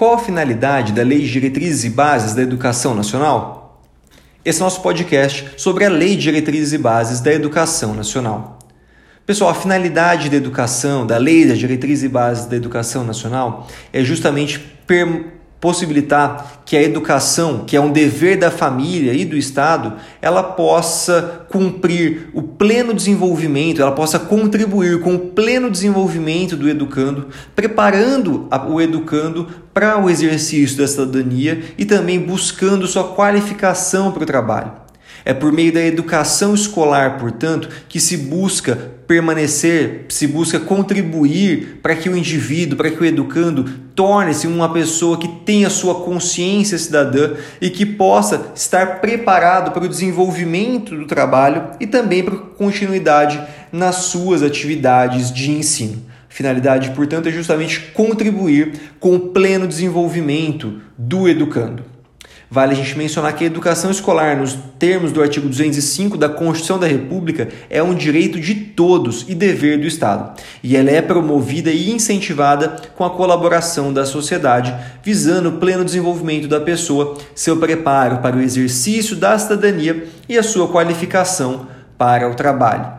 Qual a finalidade da Lei de Diretrizes e Bases da Educação Nacional? Esse é nosso podcast sobre a Lei de Diretrizes e Bases da Educação Nacional. Pessoal, a finalidade da educação, da Lei das Diretrizes e Bases da Educação Nacional, é justamente possibilitar que a educação, que é um dever da família e do Estado, ela possa cumprir o pleno desenvolvimento, ela possa contribuir com o pleno desenvolvimento do educando, preparando o educando para o exercício da cidadania e também buscando sua qualificação para o trabalho. É por meio da educação escolar, portanto, que se busca permanecer, se busca contribuir para que o indivíduo, para que o educando torne-se uma pessoa que tenha sua consciência cidadã e que possa estar preparado para o desenvolvimento do trabalho e também para continuidade nas suas atividades de ensino. Finalidade, portanto, é justamente contribuir com o pleno desenvolvimento do educando. Vale a gente mencionar que a educação escolar, nos termos do artigo 205 da Constituição da República, é um direito de todos e dever do Estado. E ela é promovida e incentivada com a colaboração da sociedade, visando o pleno desenvolvimento da pessoa, seu preparo para o exercício da cidadania e a sua qualificação para o trabalho.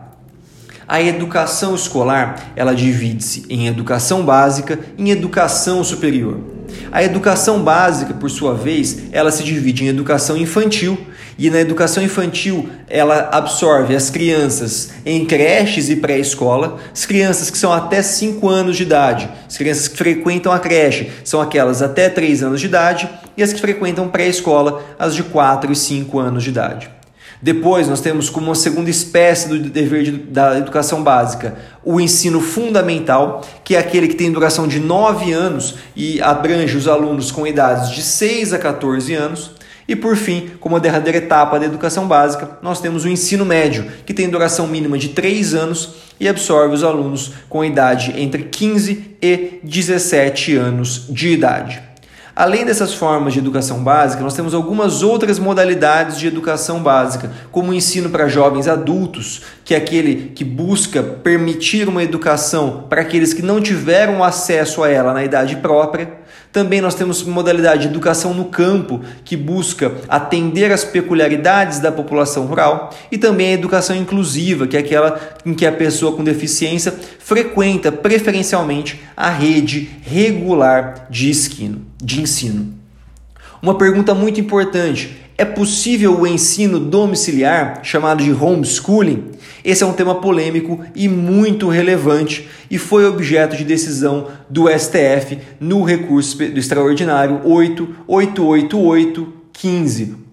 A educação escolar, ela divide-se em educação básica e em educação superior. A educação básica, por sua vez, ela se divide em educação infantil, e na educação infantil ela absorve as crianças em creches e pré-escola, as crianças que são até 5 anos de idade, as crianças que frequentam a creche são aquelas até 3 anos de idade, e as que frequentam pré-escola, as de 4 e 5 anos de idade. Depois, nós temos como uma segunda espécie do dever de, da educação básica o ensino fundamental, que é aquele que tem duração de 9 anos e abrange os alunos com idades de 6 a 14 anos. E por fim, como a derradeira etapa da educação básica, nós temos o ensino médio, que tem duração mínima de 3 anos e absorve os alunos com idade entre 15 e 17 anos de idade. Além dessas formas de educação básica, nós temos algumas outras modalidades de educação básica, como o ensino para jovens adultos, que é aquele que busca permitir uma educação para aqueles que não tiveram acesso a ela na idade própria. Também nós temos modalidade de educação no campo, que busca atender às peculiaridades da população rural, e também a educação inclusiva, que é aquela em que a pessoa com deficiência frequenta preferencialmente a rede regular de ensino. De ensino. Uma pergunta muito importante: é possível o ensino domiciliar, chamado de homeschooling? Esse é um tema polêmico e muito relevante e foi objeto de decisão do STF no recurso do extraordinário 888815.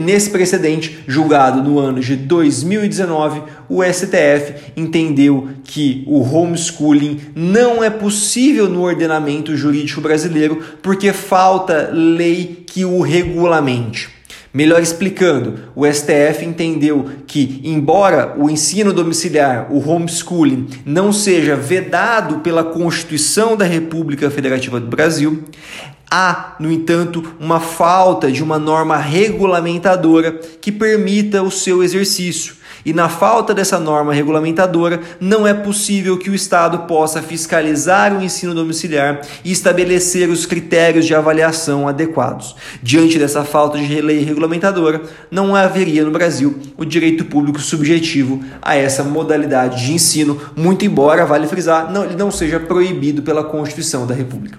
Nesse precedente, julgado no ano de 2019, o STF entendeu que o homeschooling não é possível no ordenamento jurídico brasileiro porque falta lei que o regulamente. Melhor explicando, o STF entendeu que, embora o ensino domiciliar, o homeschooling, não seja vedado pela Constituição da República Federativa do Brasil, há, no entanto, uma falta de uma norma regulamentadora que permita o seu exercício. E na falta dessa norma regulamentadora, não é possível que o Estado possa fiscalizar o ensino domiciliar e estabelecer os critérios de avaliação adequados. Diante dessa falta de lei regulamentadora, não haveria no Brasil o direito público subjetivo a essa modalidade de ensino, muito embora, vale frisar, não, ele não seja proibido pela Constituição da República.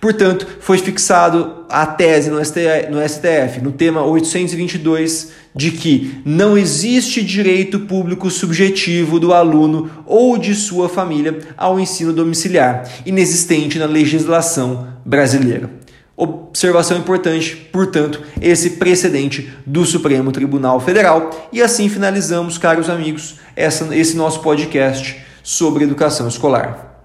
Portanto, foi fixado a tese no STF, no, tema 822, de que não existe direito público subjetivo do aluno ou de sua família ao ensino domiciliar, inexistente na legislação brasileira. Observação importante, portanto, esse precedente do Supremo Tribunal Federal. E assim finalizamos, caros amigos, essa, esse nosso podcast sobre educação escolar.